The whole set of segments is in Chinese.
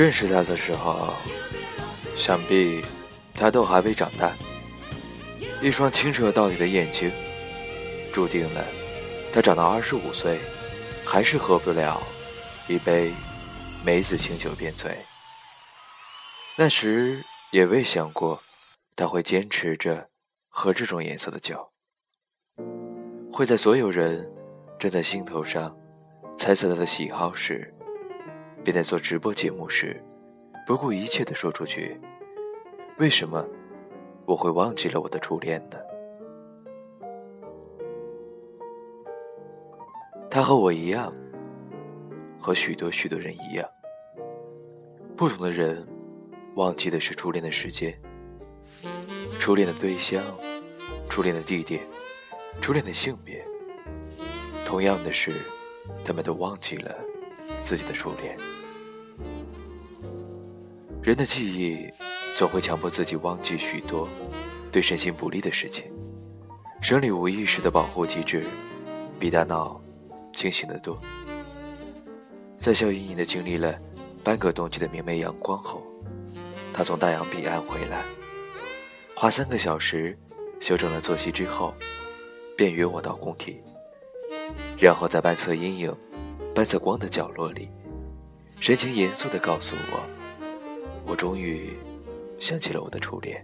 认识他的时候，想必他都还未长大。一双清澈到底的眼睛，注定了他长到二十五岁，还是喝不了一杯梅子清酒便醉。那时也未想过他会坚持着喝这种颜色的酒，会在所有人站在心头上猜测他的喜好时。便在做直播节目时，不顾一切的说出去：“为什么我会忘记了我的初恋呢？”他和我一样，和许多许多人一样，不同的人忘记的是初恋的时间、初恋的对象、初恋的地点、初恋的性别。同样的是，他们都忘记了。自己的初恋，人的记忆总会强迫自己忘记许多对身心不利的事情。生理无意识的保护机制比大脑清醒得多。在笑盈盈的经历了半个冬季的明媚阳光后，他从大洋彼岸回来，花三个小时修正了作息之后，便约我到工体，然后在半侧阴影。半侧光的角落里，神情严肃地告诉我：“我终于想起了我的初恋。”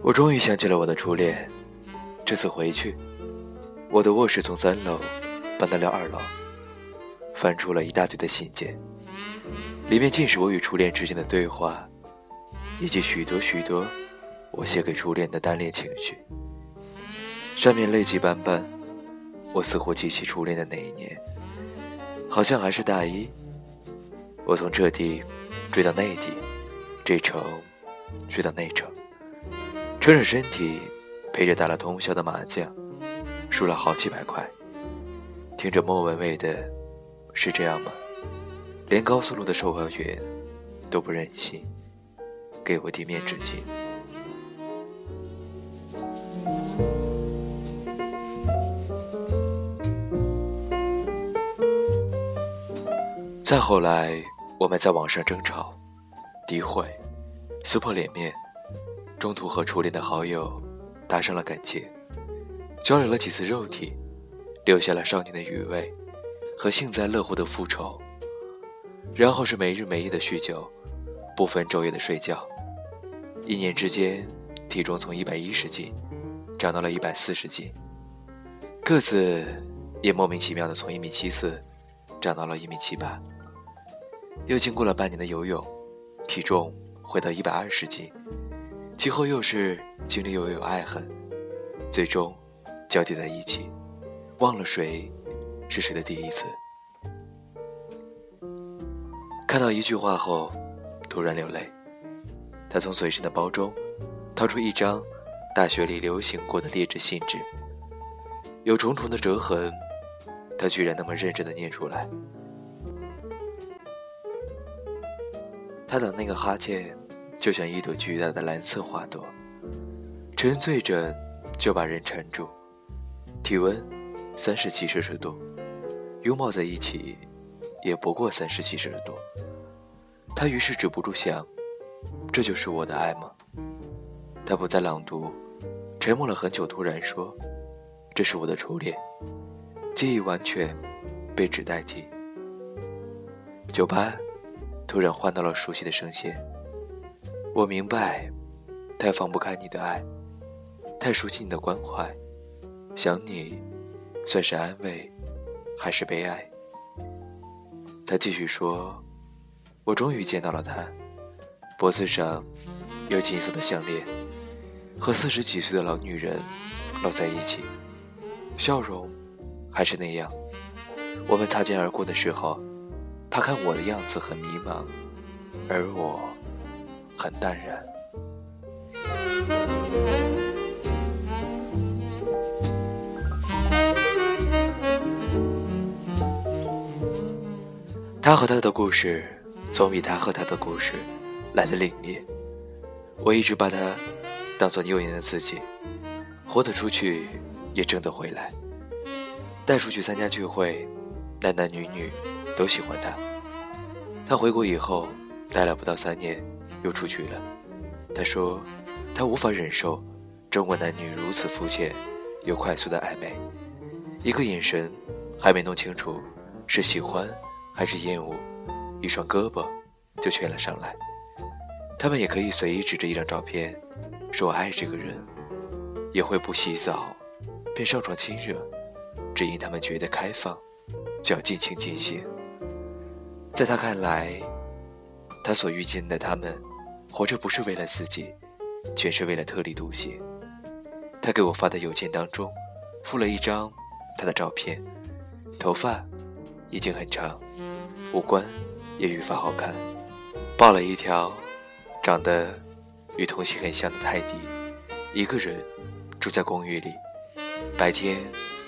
我终于想起了我的初恋。这次回去，我的卧室从三楼搬到了二楼，翻出了一大堆的信件，里面尽是我与初恋之间的对话，以及许多许多我写给初恋的单恋情绪。上面泪迹斑斑，我似乎记起初恋的那一年，好像还是大一。我从这地追到内地，这城追到那城。撑着身体，陪着打了通宵的麻将，输了好几百块。听着莫文蔚的，是这样吗？连高速路的售票员都不忍心给我递面纸巾。再后来，我们在网上争吵、诋毁、撕破脸面。中途和初恋的好友搭上了感情，交流了几次肉体，留下了少年的余味和幸灾乐祸的复仇。然后是没日没夜的酗酒，不分昼夜的睡觉。一年之间，体重从一百一十斤长到了一百四十斤，个子也莫名其妙的从一米七四长到了一米七八。又经过了半年的游泳，体重回到一百二十斤。其后又是经历又有爱恨，最终交叠在一起，忘了谁是谁的第一次。看到一句话后，突然流泪。他从随身的包中掏出一张大学里流行过的劣质信纸，有重重的折痕，他居然那么认真的念出来。他的那个哈欠。就像一朵巨大的蓝色花朵，沉醉着就把人缠住。体温三十七摄氏度，拥抱在一起也不过三十七摄氏度。他于是止不住想：这就是我的爱吗？他不再朗读，沉默了很久，突然说：“这是我的初恋。”记忆完全被纸代替。酒吧突然换到了熟悉的声线。我明白，太放不开你的爱，太熟悉你的关怀，想你，算是安慰，还是悲哀？他继续说：“我终于见到了他，脖子上有金色的项链，和四十几岁的老女人搂在一起，笑容还是那样。我们擦肩而过的时候，他看我的样子很迷茫，而我……”很淡然。他和他的故事，总比他和他的故事来的凛冽。我一直把他当做幼年的自己，活得出去，也挣得回来。带出去参加聚会，男男女女都喜欢他。他回国以后，待了不到三年。又出去了。他说，他无法忍受中国男女如此肤浅又快速的暧昧，一个眼神还没弄清楚是喜欢还是厌恶，一双胳膊就牵了上来。他们也可以随意指着一张照片，说我爱这个人，也会不洗澡便上床亲热，只因他们觉得开放，就要尽情进行。在他看来，他所遇见的他们。活着不是为了自己，全是为了特立独行。他给我发的邮件当中，附了一张他的照片，头发已经很长，五官也愈发好看，抱了一条长得与童星很像的泰迪，一个人住在公寓里，白天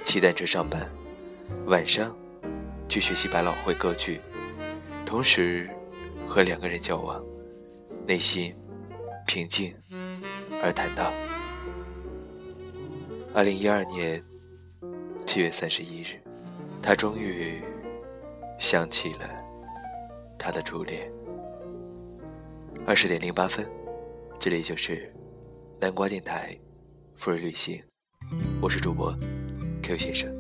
骑单车上班，晚上去学习百老汇歌剧，同时和两个人交往。内心平静而坦荡。二零一二年七月三十一日，他终于想起了他的初恋。二十点零八分，这里就是南瓜电台富人旅行，我是主播 Q 先生。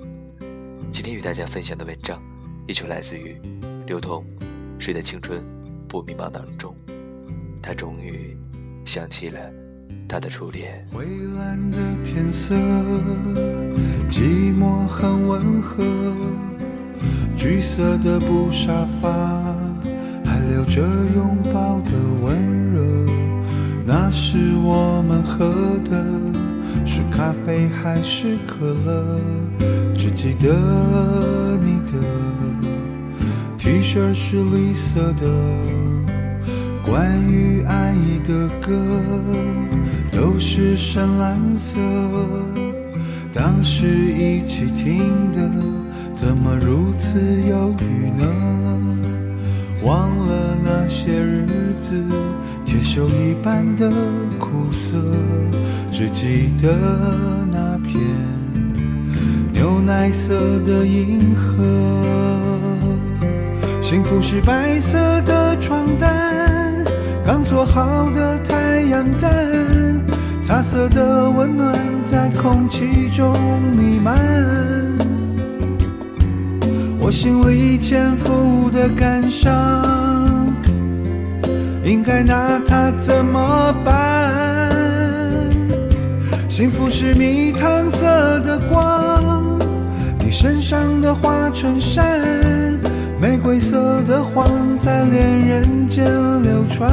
今天与大家分享的文章依旧来自于刘同，《谁的青春不迷茫》当中。他终于想起了他的初恋。蔚蓝的天色，寂寞很温和，橘色的布沙发，还留着拥抱的温热。那时我们喝的是咖啡还是可乐？只记得你的 T 恤是绿色的。关于爱意的歌都是深蓝色，当时一起听的，怎么如此忧郁呢？忘了那些日子，铁锈一般的苦涩，只记得那片牛奶色的银河。幸福是白色的床单。刚做好的太阳蛋，茶色的温暖在空气中弥漫。我心里潜伏的感伤，应该拿它怎么办？幸福是蜜糖色的光，你身上的花衬衫。玫瑰色的谎在恋人间流传，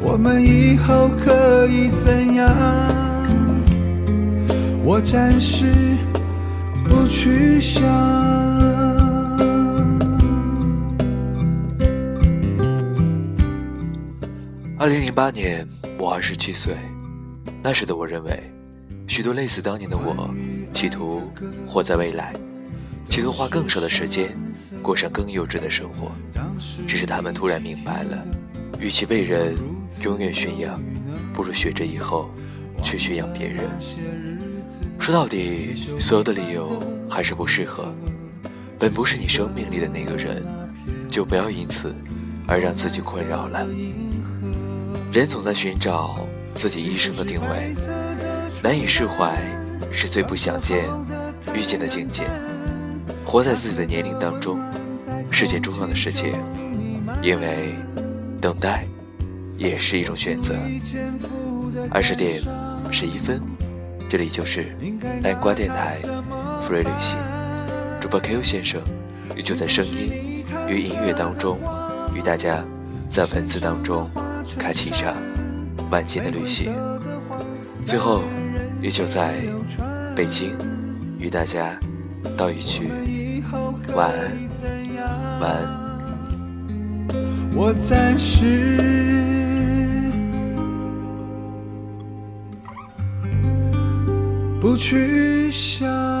我们以后可以怎样？我暂时去想。二零零八年，我二十七岁，那时的我认为，许多类似当年的我，企图活在未来。企图花更少的时间，过上更幼稚的生活。只是他们突然明白了，与其被人永远驯养，不如学着以后去驯养别人。说到底，所有的理由还是不适合。本不是你生命里的那个人，就不要因此而让自己困扰了。人总在寻找自己一生的定位，难以释怀是最不想见遇见的境界。活在自己的年龄当中是件重要的事情，因为等待也是一种选择。二十点十一分，这里就是南瓜电台 Free 旅行，主播 Q 先生也就在声音与音乐当中，与大家在文字当中开启一场万金的旅行。最后，也就在北京与大家道一句。晚安，晚安。我暂时不去想。